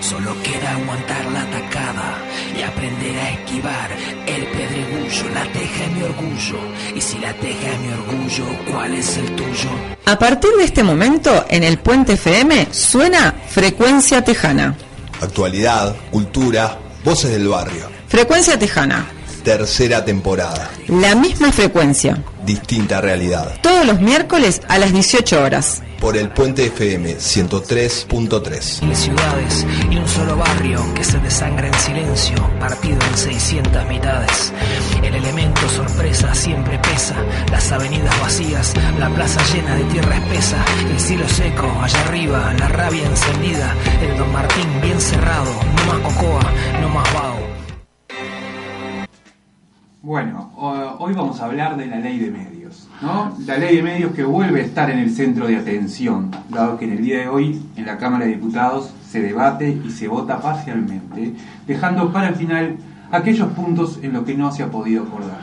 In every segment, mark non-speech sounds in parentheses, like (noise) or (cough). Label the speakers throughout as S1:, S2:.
S1: Solo queda aguantar la atacada y aprender a esquivar el pedregullo. La teja es mi orgullo. Y si la teja es mi orgullo, ¿cuál es el tuyo?
S2: A partir de este momento, en el Puente FM suena Frecuencia Tejana.
S3: Actualidad, cultura, voces del barrio.
S2: Frecuencia Tejana.
S3: Tercera temporada.
S2: La misma frecuencia.
S3: Distinta realidad.
S2: Todos los miércoles a las 18 horas.
S3: Por el Puente FM 103.3.
S1: Mil ciudades y un solo barrio que se desangra en silencio, partido en 600 mitades. El elemento sorpresa siempre pesa, las avenidas vacías, la plaza llena de tierra espesa, el cielo seco allá arriba, la rabia encendida, el Don Martín bien cerrado, no más cocoa, no más vago.
S4: Bueno, ho- hoy vamos a hablar de la ley de medios, ¿no? La ley de medios que vuelve a estar en el centro de atención, dado que en el día de hoy en la Cámara de Diputados se debate y se vota parcialmente, dejando para el final aquellos puntos en los que no se ha podido acordar.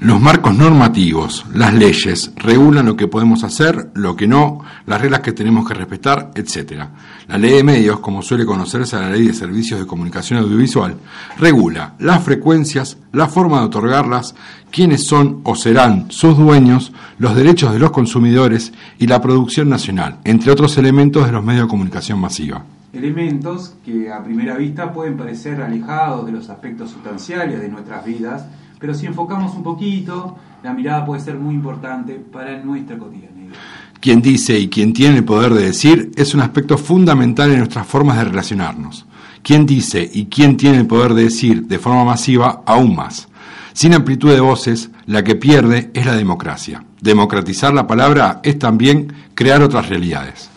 S5: Los marcos normativos, las leyes, regulan lo que podemos hacer, lo que no, las reglas que tenemos que respetar, etc. La ley de medios, como suele conocerse la ley de servicios de comunicación audiovisual, regula las frecuencias, la forma de otorgarlas, quiénes son o serán sus dueños, los derechos de los consumidores y la producción nacional, entre otros elementos de los medios de comunicación masiva.
S4: Elementos que a primera vista pueden parecer alejados de los aspectos sustanciales de nuestras vidas, pero si enfocamos un poquito, la mirada puede ser muy importante para nuestra cotidianidad.
S5: Quien dice y quien tiene el poder de decir es un aspecto fundamental en nuestras formas de relacionarnos. Quien dice y quien tiene el poder de decir de forma masiva, aún más. Sin amplitud de voces, la que pierde es la democracia. Democratizar la palabra es también crear otras realidades.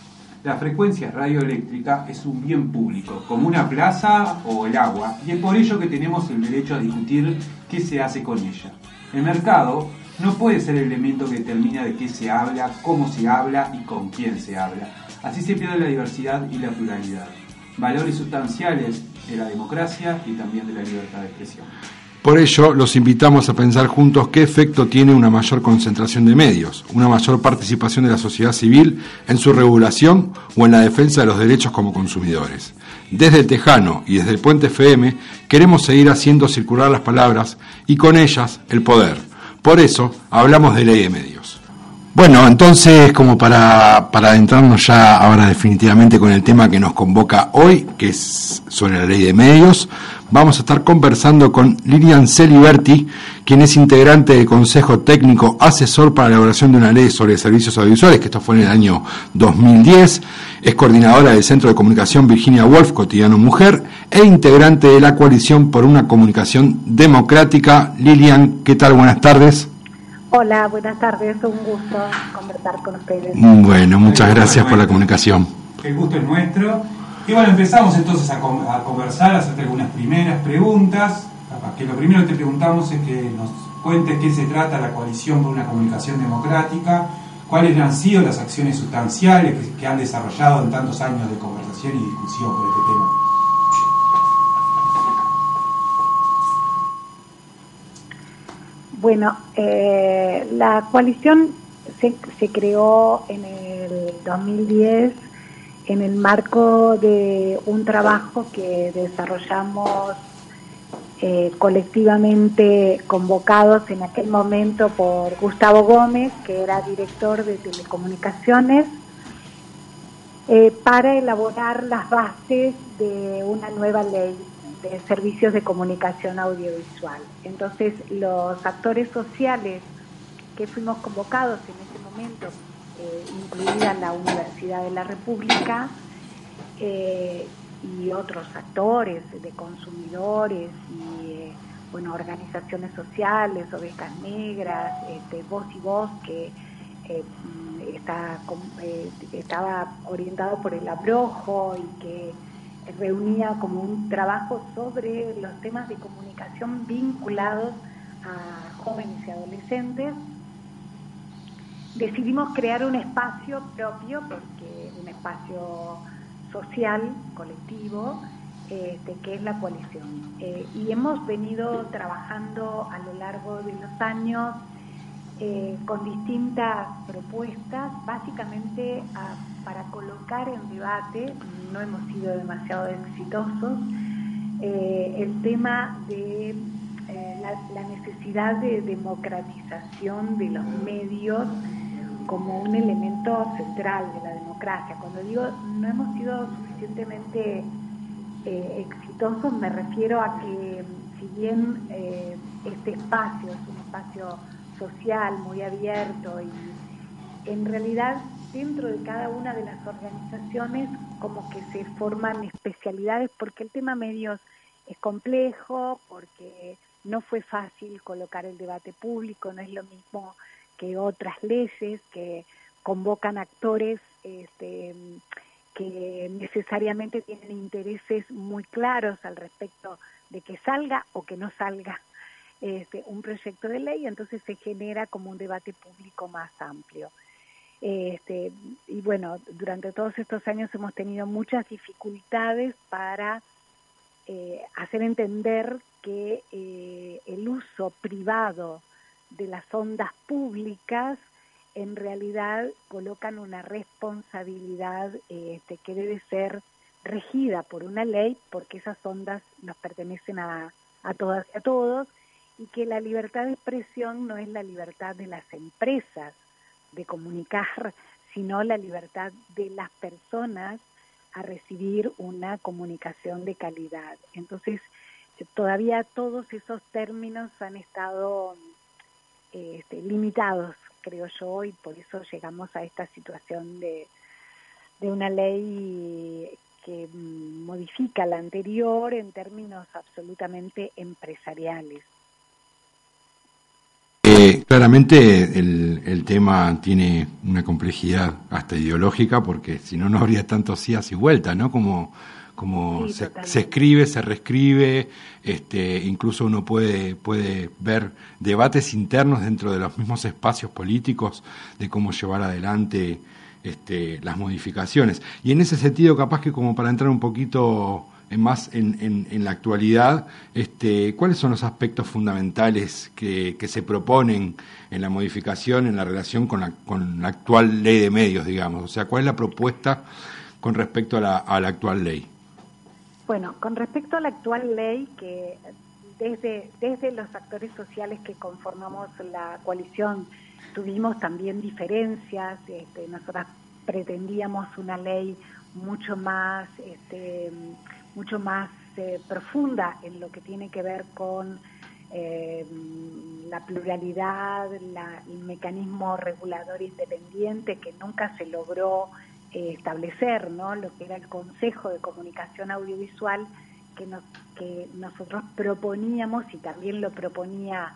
S4: La frecuencia radioeléctrica es un bien público, como una plaza o el agua, y es por ello que tenemos el derecho a discutir qué se hace con ella. El mercado no puede ser el elemento que determina de qué se habla, cómo se habla y con quién se habla. Así se pierde la diversidad y la pluralidad, valores sustanciales de la democracia y también de la libertad de expresión.
S5: Por ello, los invitamos a pensar juntos qué efecto tiene una mayor concentración de medios, una mayor participación de la sociedad civil en su regulación o en la defensa de los derechos como consumidores. Desde el Tejano y desde el Puente FM queremos seguir haciendo circular las palabras y con ellas el poder. Por eso hablamos de ley de medios. Bueno, entonces como para, para adentrarnos ya ahora definitivamente con el tema que nos convoca hoy, que es sobre la ley de medios, vamos a estar conversando con Lilian Celiberti, quien es integrante del Consejo Técnico Asesor para la elaboración de una ley sobre servicios audiovisuales, que esto fue en el año 2010, es coordinadora del Centro de Comunicación Virginia Woolf, Cotidiano Mujer, e integrante de la Coalición por una Comunicación Democrática. Lilian, ¿qué tal? Buenas tardes.
S6: Hola, buenas tardes, un gusto conversar con ustedes.
S5: Bueno, muchas gracias por la comunicación.
S4: El gusto es nuestro. Y bueno, empezamos entonces a, con- a conversar, a hacerte algunas primeras preguntas. Que lo primero que te preguntamos es que nos cuentes qué se trata la coalición por una comunicación democrática, cuáles han sido las acciones sustanciales que, que han desarrollado en tantos años de conversación y discusión por este tema.
S6: Bueno, eh, la coalición se, creó en el 2010 en el marco de un trabajo que desarrollamos eh, colectivamente convocados en aquel momento por Gustavo Gómez, que era director de telecomunicaciones, eh, para elaborar las bases de una nueva ley de servicios de comunicación audiovisual. Entonces, los actores sociales que fuimos convocados en ese momento, eh, incluida la Universidad de la República, eh, y otros actores de consumidores y eh, bueno organizaciones sociales, ovejas negras, este, voz y voz que eh, mm, está, eh, estaba orientado por el abrojo y que reunía como un trabajo sobre los temas de comunicación vinculados a jóvenes y adolescentes. Decidimos crear un espacio propio, porque un espacio social, colectivo, este, que es la coalición. Eh, y hemos venido trabajando a lo largo de los años eh, con distintas propuestas, básicamente para colocar en debate, no hemos sido demasiado exitosos, eh, el tema de eh, la, necesidad de democratización de los medios como un elemento central de la democracia. Cuando digo no hemos sido suficientemente exitosos, me refiero a que si bien este espacio es un espacio social, muy abierto y en realidad dentro de cada una de las organizaciones como que se forman especialidades porque el tema medios es complejo, porque no fue fácil colocar el debate público, no es lo mismo que otras leyes que convocan actores este, que necesariamente tienen intereses muy claros al respecto de que salga o que no salga este, un proyecto de ley, entonces se genera como un debate público más amplio. Este, y bueno, durante todos estos años hemos tenido muchas dificultades para eh, hacer entender que eh, el uso privado de las ondas públicas en realidad colocan una responsabilidad este, que debe ser regida por una ley porque esas ondas nos pertenecen a, a todas y a todos y que la libertad de expresión no es la libertad de las empresas de comunicar, sino la libertad de las personas a recibir una comunicación de calidad. Entonces, todavía todos esos términos han estado este, limitados, creo yo, y por eso llegamos a esta situación de, de una ley que modifica la anterior en términos absolutamente empresariales
S5: claramente el, el, tema tiene una complejidad hasta ideológica, porque si no, no habría tantos días y vueltas, ¿no? Como, como se, se, escribe, se reescribe, este, incluso uno puede, puede ver debates internos dentro de los mismos espacios políticos de cómo llevar adelante este, las modificaciones. Y en ese sentido, capaz que como para entrar un poquito más en, en, la actualidad, este, ¿cuáles son los aspectos fundamentales que, que, se proponen en la modificación en la relación con la, con la actual ley de medios, digamos? O sea, ¿cuál es la propuesta con respecto a la, a la actual ley?
S6: Bueno, con respecto a la actual ley, que desde, desde los actores sociales que conformamos la coalición tuvimos también diferencias, este, nosotras pretendíamos una ley mucho más este, mucho más eh, profunda en lo que tiene que ver con eh, la pluralidad, el mecanismo regulador independiente que nunca se logró eh, establecer, ¿no? Lo que era el Consejo de Comunicación Audiovisual que, que nosotros proponíamos y también lo proponía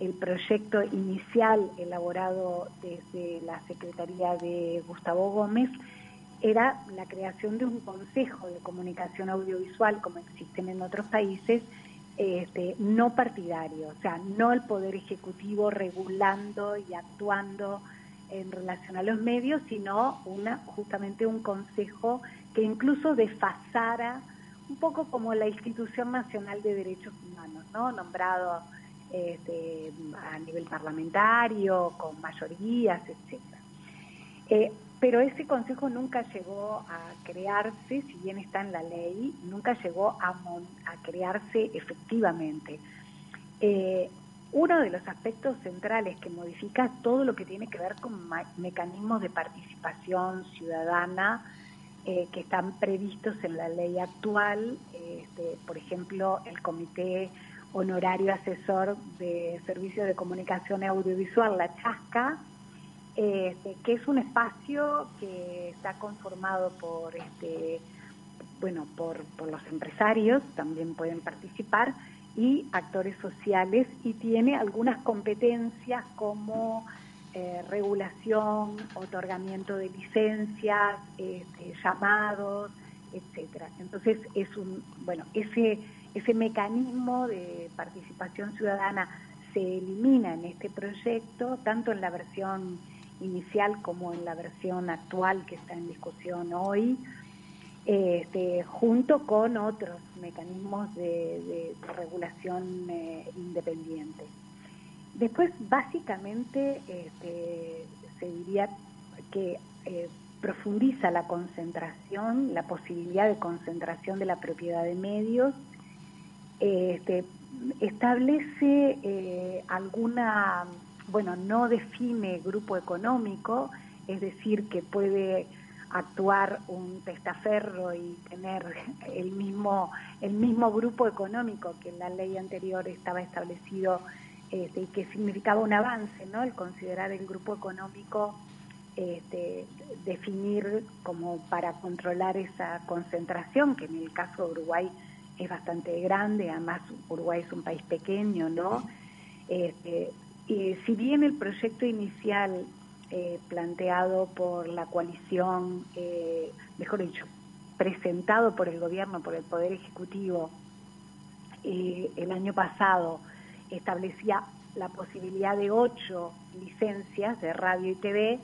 S6: el proyecto inicial elaborado desde la Secretaría de Gustavo Gómez, era la creación de un consejo de comunicación audiovisual, como existen en otros países, este, no partidario, o sea, no el Poder Ejecutivo regulando y actuando en relación a los medios, sino una, justamente un consejo que incluso desfasara un poco como la Institución Nacional de Derechos Humanos, ¿no? nombrado este, a nivel parlamentario, con mayorías. Eh, pero ese consejo nunca llegó a crearse, si bien está en la ley, nunca llegó a, crearse efectivamente. Eh, uno de los aspectos centrales que modifica todo lo que tiene que ver con mecanismos de participación ciudadana eh, que están previstos en la ley actual, este, por ejemplo, el Comité Honorario Asesor de Servicios de Comunicación Audiovisual, la CHASCA, este, que es un espacio que está conformado por este bueno por, los empresarios también pueden participar y actores sociales y tiene algunas competencias como eh, regulación, otorgamiento de licencias, este, llamados, etcétera. Entonces es un bueno ese ese mecanismo de participación ciudadana se elimina en este proyecto tanto en la versión inicial como en la versión actual que está en discusión hoy, este, junto con otros mecanismos de, regulación eh, independiente. Después, básicamente, este, se diría que eh, profundiza la concentración, la posibilidad de concentración de la propiedad de medios, este, establece eh, alguna, bueno, no define grupo económico, es decir, que puede actuar un testaferro y tener el mismo el mismo grupo económico que en la ley anterior estaba establecido este, y que significaba un avance, ¿no? El considerar el grupo económico este, definir como para controlar esa concentración, que en el caso de Uruguay es bastante grande, además Uruguay es un país pequeño, ¿no? Este, y si bien el proyecto inicial eh, planteado por la coalición, eh, mejor dicho, presentado por el gobierno, por el Poder Ejecutivo, eh, el año pasado establecía la posibilidad de ocho licencias de radio y TV,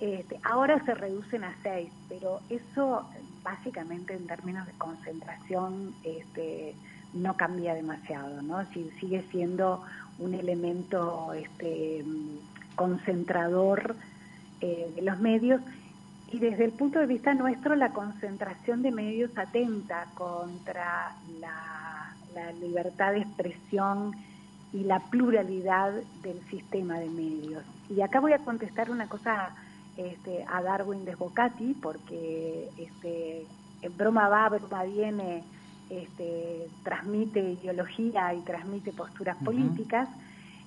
S6: este, ahora se reducen a seis, pero eso básicamente en términos de concentración este, no cambia demasiado, ¿no? sigue siendo un elemento este, concentrador eh, de los medios y desde el punto de vista nuestro la concentración de medios atenta contra la, la libertad de expresión y la pluralidad del sistema de medios. Y acá voy a contestar una cosa este, a Darwin Desbocati, porque este, en broma va, broma viene, este, transmite ideología y transmite posturas políticas,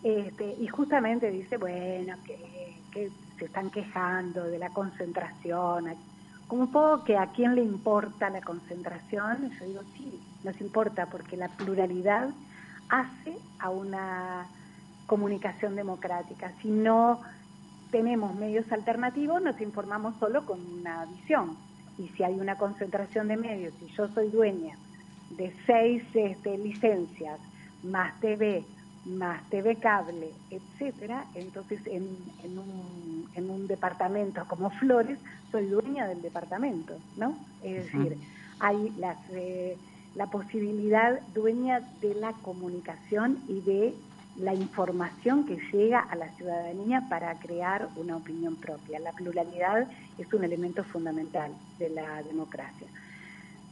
S6: este, y justamente dice, bueno, que, se están quejando de la concentración, como un poco que a quién le importa la concentración, yo digo, sí, nos importa, porque la pluralidad hace a una comunicación democrática, si no tenemos medios alternativos, nos informamos solo con una visión. Y si hay una concentración de medios, y yo soy dueña de seis este, licencias, más TV, más TV cable, etcétera, entonces en, un, en un departamento como Flores, soy dueña del departamento, ¿no? Es decir, hay las, eh, la posibilidad dueña de la comunicación y de la información que llega a la ciudadanía para crear una opinión propia. La pluralidad es un elemento fundamental de la democracia.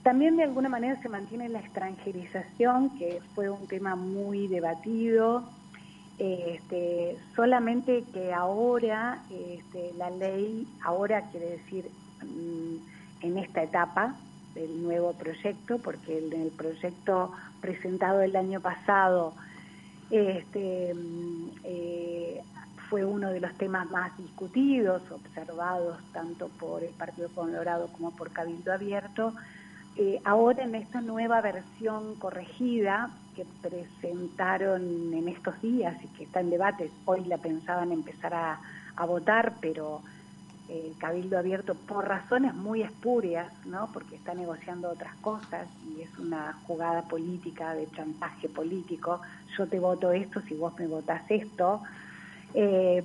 S6: También de alguna manera se mantiene la extranjerización, que fue un tema muy debatido, este, solamente que ahora este, la ley, ahora quiere decir mm, en esta etapa del nuevo proyecto, porque en el proyecto presentado el año pasado, este, mm, eh, fue uno de los temas más discutidos, observados tanto por el Partido Colorado como por Cabildo Abierto. Eh, ahora en esta nueva versión corregida que presentaron en estos días y que está en debate, hoy la pensaban empezar a, a votar, pero el Cabildo Abierto por razones muy espurias, ¿no? porque está negociando otras cosas y es una jugada política de chantaje político, yo te voto esto si vos me votás esto, eh,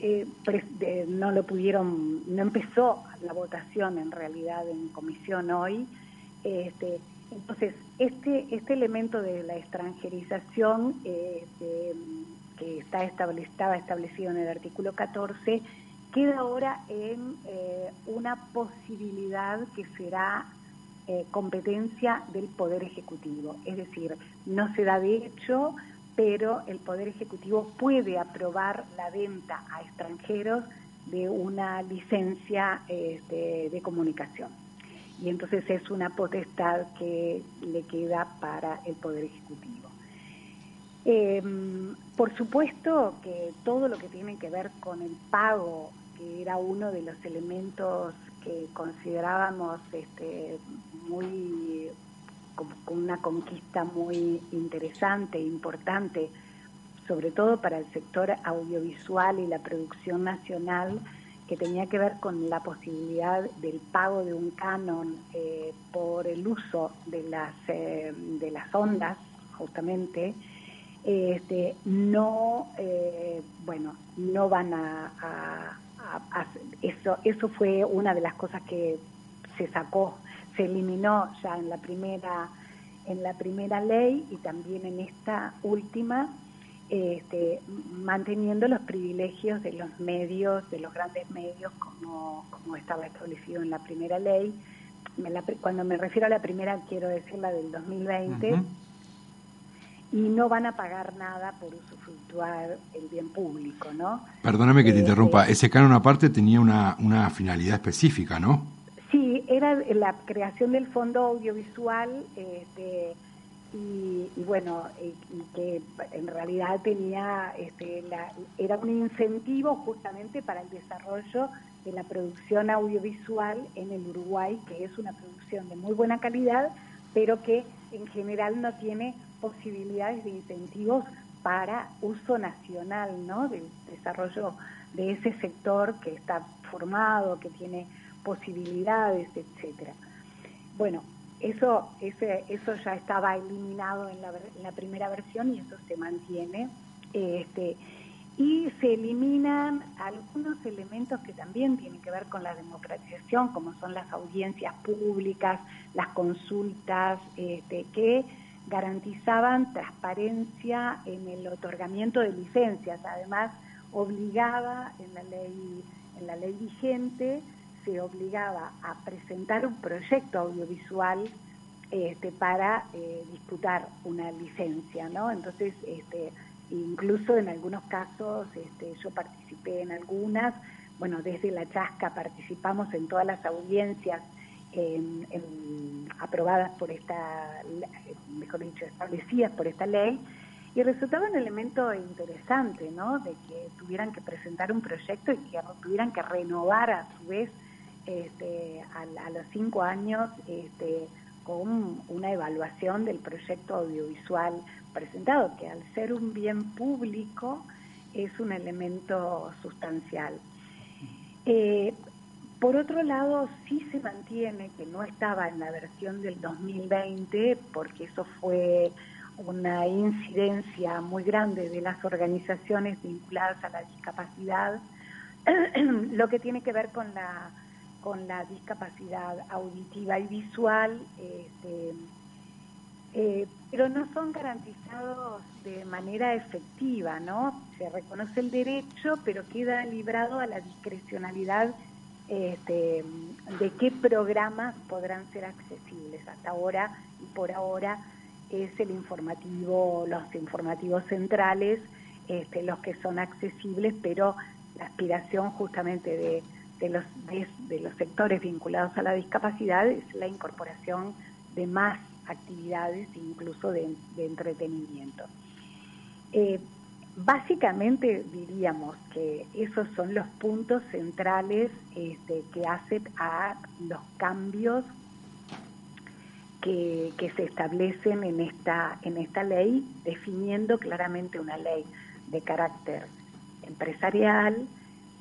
S6: eh, no lo pudieron, no empezó la votación en realidad en comisión hoy, este, entonces este, este elemento de la extranjerización este, que está estaba establecido en el artículo 14 queda ahora en eh, una posibilidad que será eh, competencia del Poder Ejecutivo. Es decir, no se da de hecho, pero el Poder Ejecutivo puede aprobar la venta a extranjeros de una licencia este, de comunicación. Y entonces es una potestad que le queda para el Poder Ejecutivo. Em, por supuesto que todo lo que tiene que ver con el pago, que era uno de los elementos que considerábamos este, muy como una conquista muy interesante, importante, sobre todo para el sector audiovisual y la producción nacional, que tenía que ver con la posibilidad del pago de un canon eh, por el uso de las eh, de las ondas, justamente, este, no, eh, bueno, no van a, eso, eso fue una de las cosas que se sacó, se eliminó ya en la primera, en la primera ley y también en esta última. este, manteniendo los privilegios de los medios, de los grandes medios, como, como estaba establecido en la primera ley. cuando me refiero a la primera, quiero decir la del 2020. Y no van a pagar nada por usufructuar el bien público, ¿no?
S5: Perdóname que te este, interrumpa. Ese canon aparte tenía una, una finalidad específica, ¿no?
S6: Sí, era la creación del fondo audiovisual. Este, y, bueno, y, que en realidad tenía, este, era un incentivo justamente para el desarrollo de la producción audiovisual en el Uruguay, que es una producción de muy buena calidad, pero que en general no tiene posibilidades de incentivos para uso nacional, ¿no? Del desarrollo de ese sector que está formado, que tiene posibilidades, etcétera. Bueno, eso, ese, eso ya estaba eliminado en la, en la primera versión y eso se mantiene. Este, y se eliminan algunos elementos que también tienen que ver con la democratización, como son las audiencias públicas, las consultas, este, que garantizaban transparencia en el otorgamiento de licencias. Además, obligaba en la ley, en la ley vigente se obligaba a presentar un proyecto audiovisual este, para eh, disputar una licencia, ¿no? Entonces, este, incluso en algunos casos, este, yo participé en algunas, bueno, desde la chasca participamos en todas las audiencias aprobadas por esta, mejor dicho, establecidas por esta ley, y resultaba un elemento interesante, ¿no? De que tuvieran que presentar un proyecto y que tuvieran que renovar a su vez este, a, los cinco años este, con una evaluación del proyecto audiovisual presentado, que al ser un bien público es un elemento sustancial. Eh, por otro lado, sí se mantiene que no estaba en la versión del 2020, porque eso fue una incidencia muy grande de las organizaciones vinculadas a la discapacidad, (clears throat) lo que tiene que ver con la con la discapacidad auditiva y visual, este, eh, pero no son garantizados de manera efectiva, ¿no? Se reconoce el derecho, pero queda librado a la discrecionalidad este, de qué programas podrán ser accesibles. Hasta ahora y por ahora es el informativo, los informativos centrales, este, los que son accesibles, pero la aspiración justamente de de los, de, los sectores vinculados a la discapacidad es la incorporación de más actividades, incluso de, entretenimiento. Eh, básicamente diríamos que esos son los puntos centrales este, que hacen a los cambios que, que, se establecen en esta, en esta ley, definiendo claramente una ley de carácter empresarial,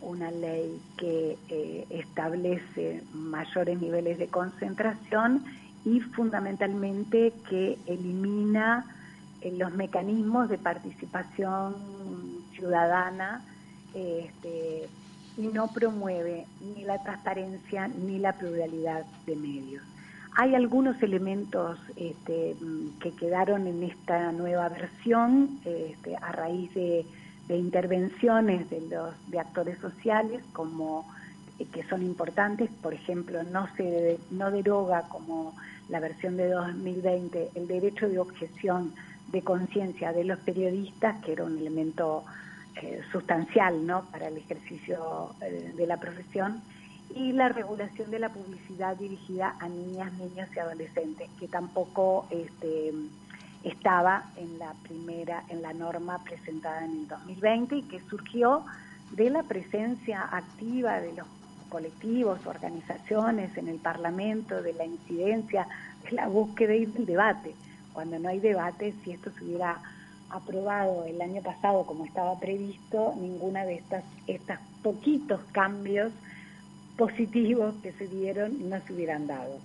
S6: una ley que eh, establece mayores niveles de concentración y fundamentalmente que elimina eh, los mecanismos de participación ciudadana este, y no promueve ni la transparencia ni la pluralidad de medios. Hay algunos elementos este, que quedaron en esta nueva versión este, a raíz de de intervenciones de los de actores sociales como eh, que son importantes, por ejemplo, no se no deroga como la versión de 2020 el derecho de objeción de conciencia de los periodistas, que era un elemento eh, sustancial ¿no? para el ejercicio eh, de la profesión, y la regulación de la publicidad dirigida a niñas, niños y adolescentes, que tampoco este, estaba en la primera, en la norma presentada en el 2020 y que surgió de la presencia activa de los colectivos, organizaciones en el Parlamento, de la incidencia, de la búsqueda y del debate. Cuando no hay debate, si esto se hubiera aprobado el año pasado como estaba previsto, ninguna de estas estos poquitos cambios positivos que se dieron no se hubieran dado.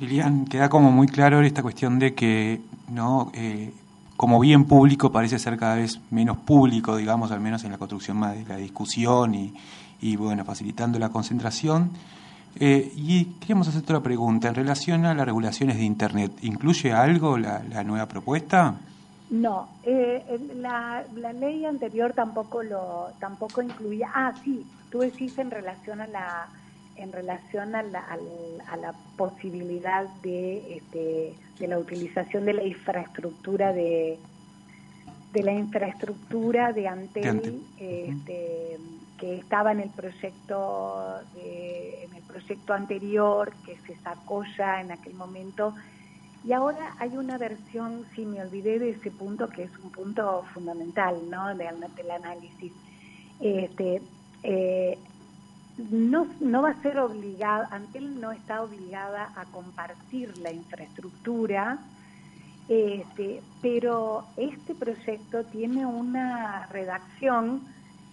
S4: Lilian, queda como muy claro esta cuestión de que no eh, como bien público parece ser cada vez menos público, digamos, al menos en la construcción más de la discusión y, bueno, facilitando la concentración. Eh, y queríamos hacer otra pregunta en relación a las regulaciones de Internet. ¿Incluye algo la, nueva propuesta?
S6: No, eh, la, la, ley anterior tampoco lo tampoco incluía. Ah, sí, tú decís en relación a la en relación a la, a la posibilidad de este, de la utilización de la infraestructura de de la infraestructura de Antel, este, que estaba en el proyecto en el proyecto anterior que se sacó ya en aquel momento y ahora hay una versión, si me olvidé de ese punto, que es un punto fundamental ¿no? de, del análisis. Este, eh, no, no va a ser obligada, Antel no está obligada a compartir la infraestructura, este, pero este proyecto tiene una redacción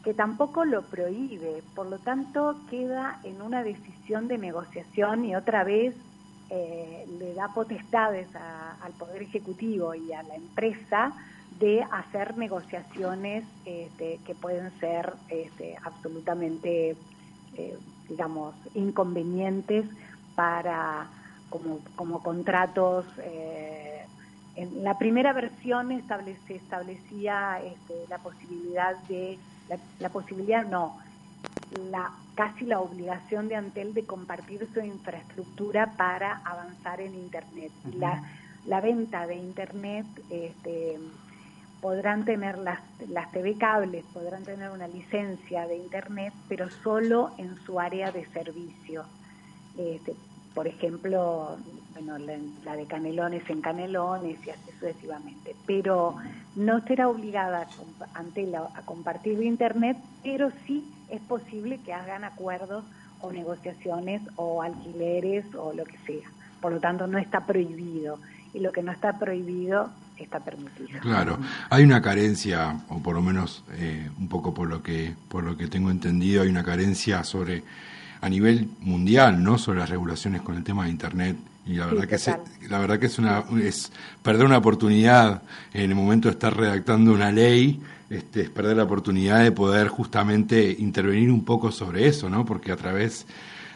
S6: que tampoco lo prohíbe, por lo tanto queda en una decisión de negociación y otra vez eh, le da potestades al Poder Ejecutivo y a la empresa de hacer negociaciones este, que pueden ser este, absolutamente, eh, digamos, inconvenientes para como, como contratos. Eh, en la primera versión establece, establecía este, la posibilidad de, la, la posibilidad, no, la casi la obligación de Antel de compartir su infraestructura para avanzar en Internet. la, la, venta de Internet este, podrán tener las, las TV cables, podrán tener una licencia de Internet, pero solo en su área de servicio. Este, por ejemplo, bueno, la, de Canelones en Canelones y así sucesivamente. Pero no será obligada ante la, a compartir Internet, pero sí es posible que hagan acuerdos o negociaciones o alquileres o lo que sea. Por lo tanto, no está prohibido. Y lo que no está prohibido está permitido.
S5: Claro, hay una carencia, o por lo menos eh, un poco por lo que por lo que tengo entendido, hay una carencia sobre a nivel mundial, ¿no? Sobre las regulaciones con el tema de Internet y la verdad que la verdad que es una es perder una oportunidad en el momento de estar redactando una ley este, es perder la oportunidad de poder justamente intervenir un poco sobre eso no porque a través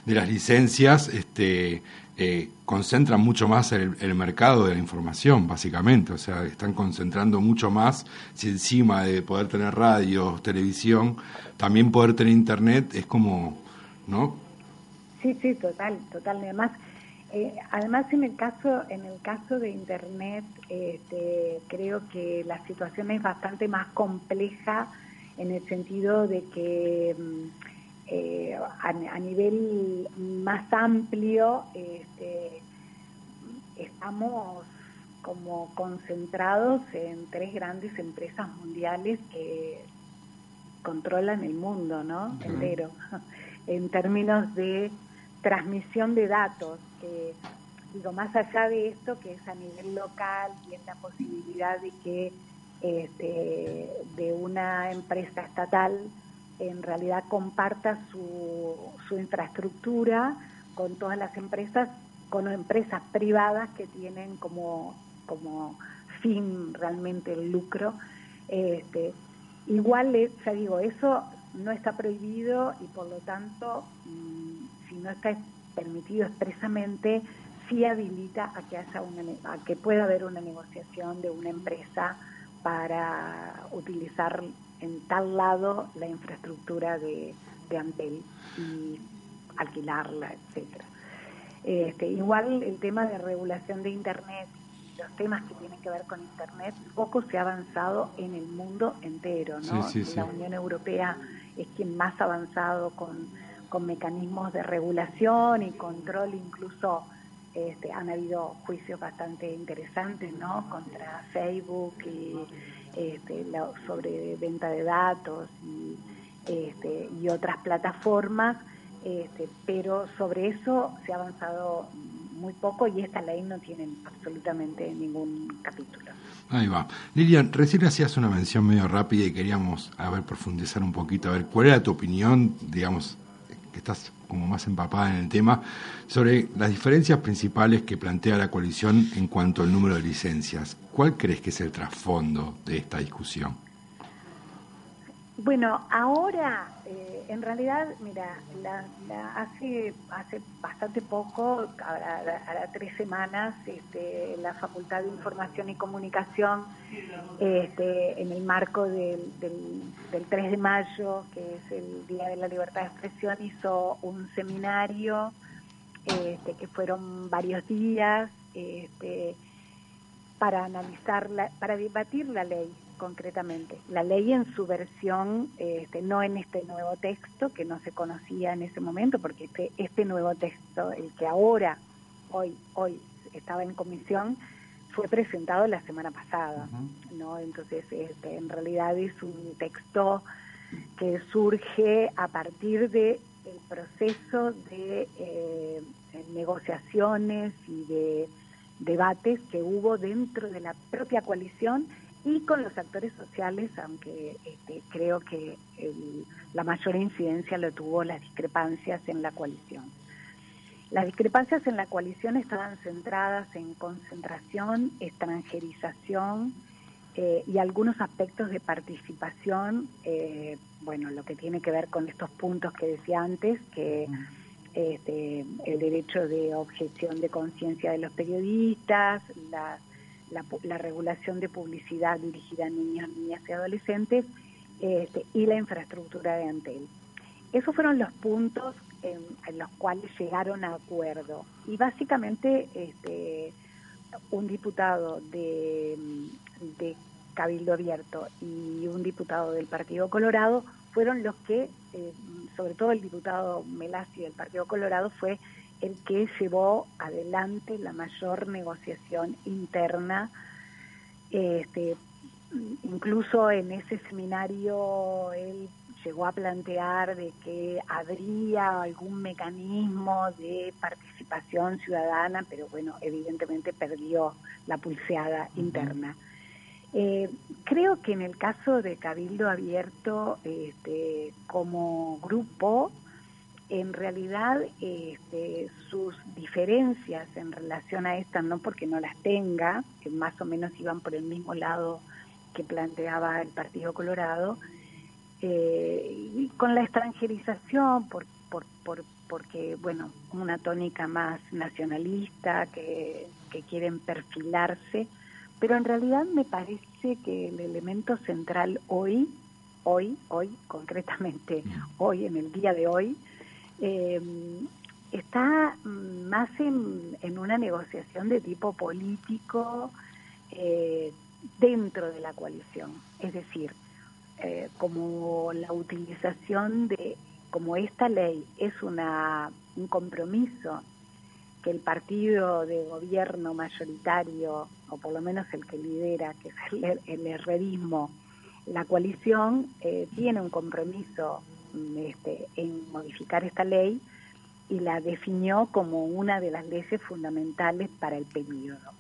S5: de las licencias este eh, concentran mucho más el, mercado de la información básicamente. O sea están concentrando mucho más si encima de poder tener radio televisión también poder tener internet es como no
S6: sí sí total total. Además eh, además, en el caso en el caso de Internet, este, creo que la situación es bastante más compleja en el sentido de que mm, eh, a, nivel más amplio este, estamos como concentrados en tres grandes empresas mundiales que controlan el mundo, ¿no? Entero, (laughs) en términos de transmisión de datos, que digo, más allá de esto, que es a nivel local y es la posibilidad de que este, de una empresa estatal en realidad comparta su, infraestructura con todas las empresas, con empresas privadas que tienen como, como fin realmente el lucro. Este, igual, ya digo, eso no está prohibido y por lo tanto mm, si no está permitido expresamente, sí habilita a que, haya una, a que pueda haber una negociación de una empresa para utilizar en tal lado la infraestructura de, de Antel y alquilarla, etcétera. Este, igual el tema de regulación de Internet, los temas que tienen que ver con Internet, poco se ha avanzado en el mundo entero, ¿no? La Unión Europea es quien más ha avanzado con con mecanismos de regulación y control, incluso este, han habido juicios bastante interesantes ¿no? contra Facebook y este, sobre venta de datos y, este, y otras plataformas, este, pero sobre eso se ha avanzado muy poco y esta ley no tiene absolutamente ningún capítulo.
S5: Ahí va. Lilian, recién hacías una mención medio rápida y queríamos a ver profundizar un poquito, a ver cuál era tu opinión, digamos, que estás como más empapada en el tema, sobre las diferencias principales que plantea la coalición en cuanto al número de licencias. ¿Cuál crees que es el trasfondo de esta discusión?
S6: Bueno, ahora, eh, en realidad, mira, hace hace bastante poco, ahora, tres semanas, este, la Facultad de Información y Comunicación, este, en el marco del, del, 3 de mayo, que es el Día de la Libertad de Expresión, hizo un seminario este, que fueron varios días este, para analizar, para debatir la ley concretamente. La ley en su versión, este, no en este nuevo texto que no se conocía en ese momento, porque este, este nuevo texto, el que ahora, hoy, hoy estaba en comisión, fue presentado la semana pasada, ¿no? Entonces, este, en realidad es un texto que surge a partir de el proceso de eh, negociaciones y de debates que hubo dentro de la propia coalición y con los actores sociales, aunque este, creo que la mayor incidencia lo tuvo las discrepancias en la coalición. Las discrepancias en la coalición estaban centradas en concentración, extranjerización eh, y algunos aspectos de participación, eh, bueno, lo que tiene que ver con estos puntos que decía antes, que este, el derecho de objeción de conciencia de los periodistas, la, regulación de publicidad dirigida a niños, niñas y adolescentes este, y la infraestructura de Antel. Esos fueron los puntos en, los cuales llegaron a acuerdo. Y básicamente este, un diputado de, de Cabildo Abierto y un diputado del Partido Colorado fueron los que, eh, sobre todo el diputado Melasi del Partido Colorado, fue el que llevó adelante la mayor negociación interna. Este, incluso en ese seminario él llegó a plantear de que habría algún mecanismo de participación ciudadana, pero bueno, evidentemente perdió la pulseada interna. Eh, creo que en el caso de Cabildo Abierto, este, como grupo, en realidad este, sus diferencias en relación a esta, no porque no las tenga, que más o menos iban por el mismo lado que planteaba el Partido Colorado, eh, y con la extranjerización, por, por, por, porque, bueno, una tónica más nacionalista, que quieren perfilarse, pero en realidad me parece que el elemento central hoy, hoy, hoy, concretamente hoy, en el día de hoy, eh, está más en, una negociación de tipo político eh, dentro de la coalición. Es decir, eh, como la utilización de, como esta ley es una, un compromiso que el partido de gobierno mayoritario, o por lo menos el que lidera, que es el, el herrerismo, la coalición eh, tiene un compromiso este, en modificar esta ley y la definió como una de las leyes fundamentales para el periodo.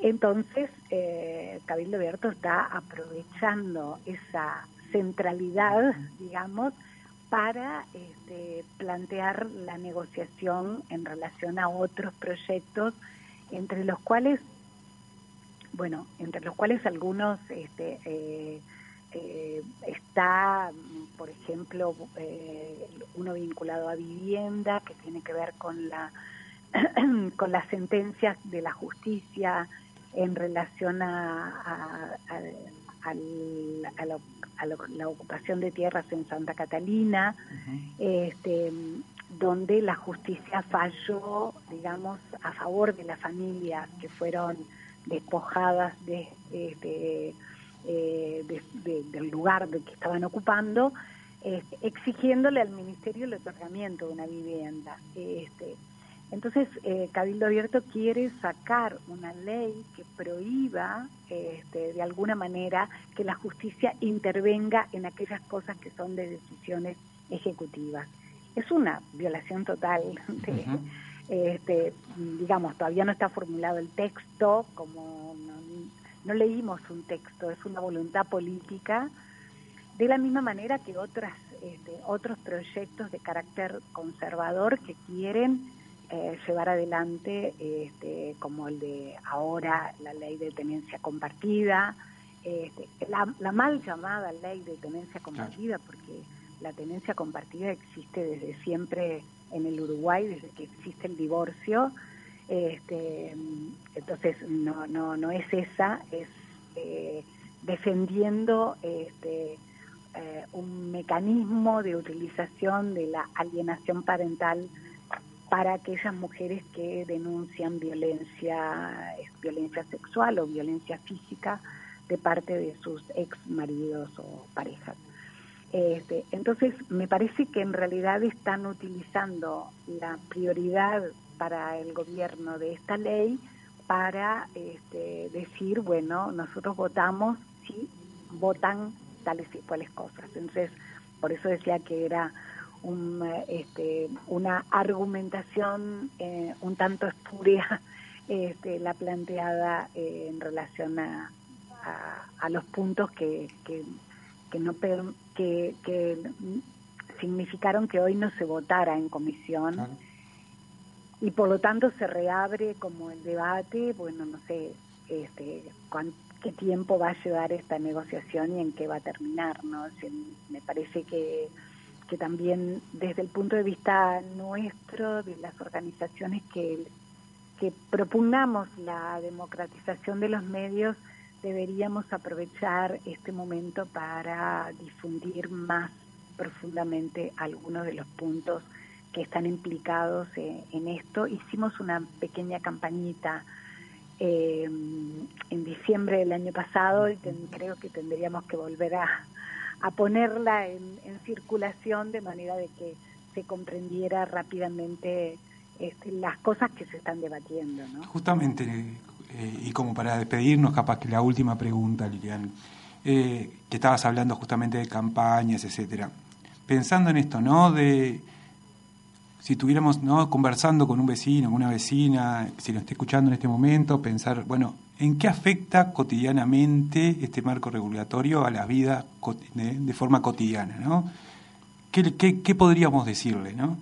S6: Entonces, eh, Cabildo Abierto está aprovechando esa centralidad, digamos, para este, plantear la negociación en relación a otros proyectos, entre los cuales, bueno, entre los cuales algunos este, eh, eh, está, por ejemplo, eh, uno vinculado a vivienda, que tiene que ver con la (clears throat) con las sentencias de la justicia en relación a, a, la, ocupación de tierras en Santa Catalina, este, donde la justicia falló, digamos, a favor de las familias que fueron despojadas de, de eh, del lugar de que estaban ocupando, este, exigiéndole al ministerio el otorgamiento de una vivienda. Este, entonces, eh, Cabildo Abierto quiere sacar una ley que prohíba, este, de alguna manera, que la justicia intervenga en aquellas cosas que son de decisiones ejecutivas. Es una violación total este, digamos, todavía no está formulado el texto, como no leímos un texto, es una voluntad política, de la misma manera que otras, este, otros proyectos de carácter conservador que quieren eh, llevar adelante, este, como el de ahora la ley de tenencia compartida, este, la, mal llamada ley de tenencia compartida, porque la tenencia compartida existe desde siempre en el Uruguay, desde que existe el divorcio. Este, entonces, no, no, no es esa, es eh, defendiendo este, eh, un mecanismo de utilización de la alienación parental para aquellas mujeres que denuncian violencia, violencia sexual o violencia física de parte de sus ex maridos o parejas. Este, entonces, me parece que en realidad están utilizando la prioridad para el gobierno de esta ley para este, decir, bueno, nosotros votamos si votan tales y cuales cosas. Entonces, por eso decía que era un, este, una argumentación eh, un tanto espuria (laughs) este, la planteada eh, en relación a, a, los puntos que, que, que no que, que, significaron que hoy no se votara en comisión. Y por lo tanto se reabre como el debate bueno no sé este qué tiempo va a llevar esta negociación y en qué va a terminar no me parece que que también desde el punto de vista nuestro de las organizaciones que que propugnamos la democratización de los medios deberíamos aprovechar este momento para difundir más profundamente algunos de los puntos que están implicados eh, en esto. Hicimos una pequeña campañita eh, en diciembre del año pasado y creo que tendríamos que volver a, ponerla en, circulación de manera de que se comprendiera rápidamente este, las cosas que se están debatiendo.
S4: Justamente, eh, y como para despedirnos, capaz que la última pregunta, Lilian, eh, que estabas hablando justamente de campañas, etcétera. Pensando en esto, ¿no? De si estuviéramos ¿no? conversando con un vecino, con una vecina, si lo está escuchando en este momento, pensar, bueno, ¿en qué afecta cotidianamente este marco regulatorio a la vida de, forma cotidiana, ¿no? ¿Qué, podríamos decirle, no?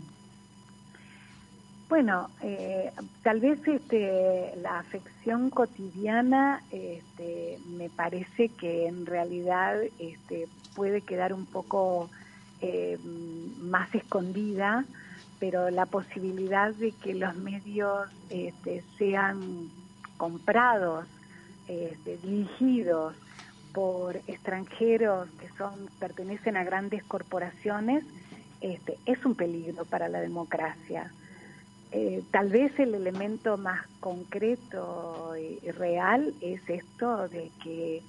S6: Bueno, eh, tal vez este, la afección cotidiana este, me parece que en realidad este, puede quedar un poco eh, más escondida, pero la posibilidad de que los medios este, sean comprados, este, dirigidos por extranjeros que son pertenecen a grandes corporaciones, este, es un peligro para la democracia. Eh, tal vez el elemento más concreto y real es esto de que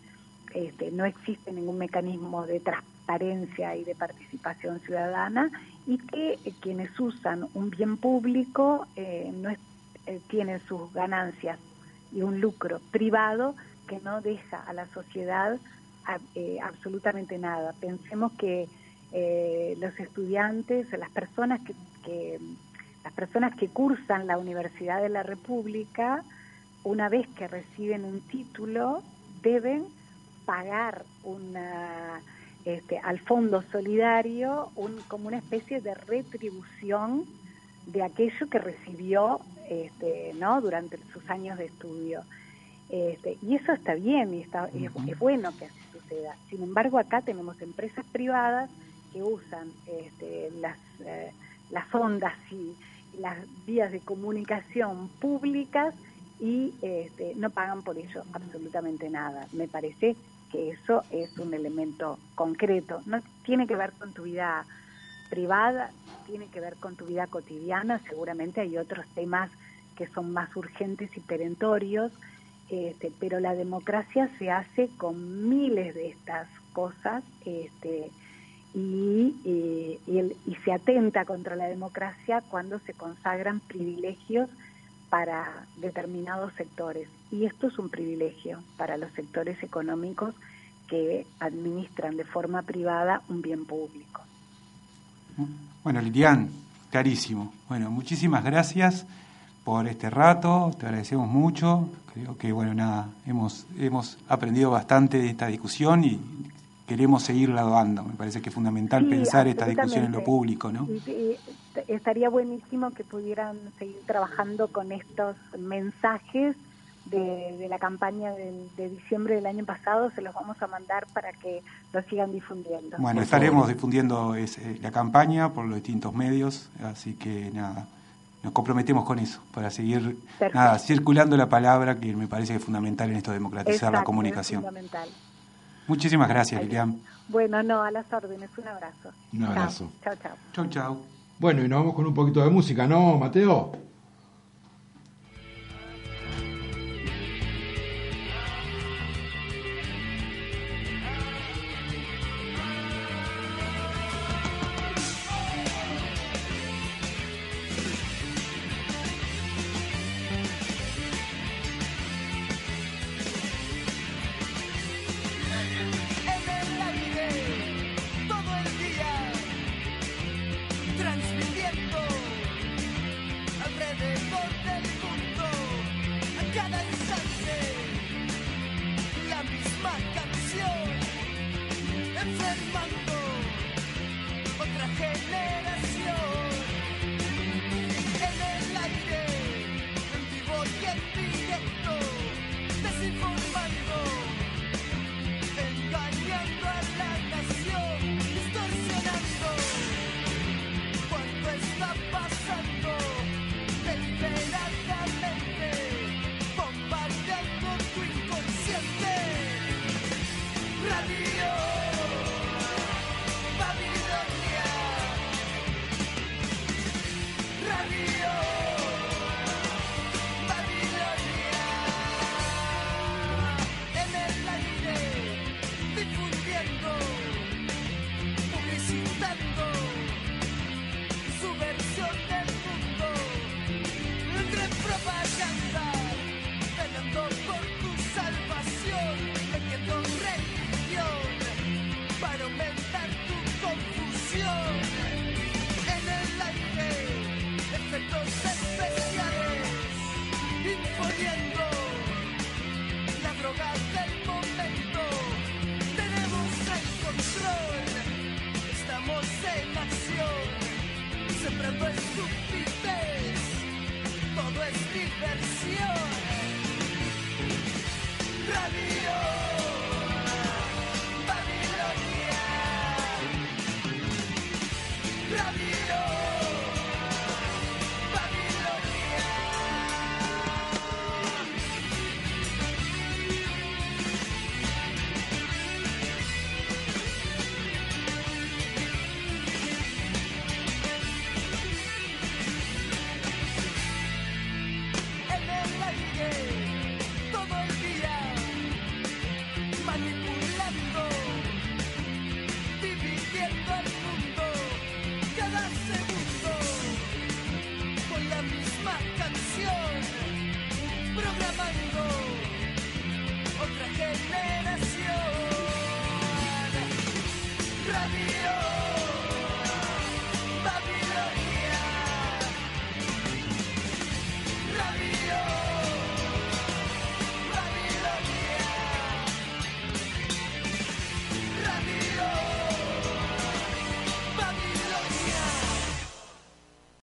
S6: este, no existe ningún mecanismo de transparencia y de participación ciudadana y que eh, quienes usan un bien público eh, no tienen sus ganancias y un lucro privado que no deja a la sociedad absolutamente nada. Pensemos que los estudiantes, las personas que las personas que cursan la Universidad de la República, una vez que reciben un título, deben pagar una, este, al fondo solidario un, como una especie de retribución de aquello que recibió este, ¿no? durante sus años de estudio. Este, y eso está bien y está, es, bueno que así suceda. Sin embargo, acá tenemos empresas privadas que usan este, las, eh, las ondas y, las vías de comunicación públicas y este, no pagan por ello absolutamente nada. Me parece que eso es un elemento concreto. No tiene que ver con tu vida privada, tiene que ver con tu vida cotidiana. Seguramente hay otros temas que son más urgentes y perentorios, este, pero la democracia se hace con miles de estas cosas. Este, y, y, se atenta contra la democracia cuando se consagran privilegios para determinados sectores. Y esto es un privilegio para los sectores económicos que administran de forma privada un bien público.
S4: Bueno, Lilian, clarísimo. Bueno, muchísimas gracias por este rato, te agradecemos mucho. Creo que, bueno, nada, hemos, hemos aprendido bastante de esta discusión y queremos seguirla dando. Me parece que es fundamental pensar esta discusión en lo público, ¿no?
S6: estaría buenísimo que pudieran seguir trabajando con estos mensajes de, de la campaña de, diciembre del año pasado, se los vamos a mandar para que lo sigan difundiendo.
S4: Bueno, estaremos difundiendo ese- la campaña por los distintos medios, así que nada, nos comprometemos con eso, para seguir nada, circulando la palabra, que me parece que es fundamental en esto de democratizar
S6: Exacto,
S4: la
S6: es
S4: comunicación.
S6: fundamental.
S4: Muchísimas gracias, Lilian.
S6: Bueno, no, a las órdenes, un abrazo.
S7: Un abrazo.
S6: Chao, chao.
S4: Chau, chau.
S7: Bueno, y nos vamos con un poquito de música, ¿no, Mateo?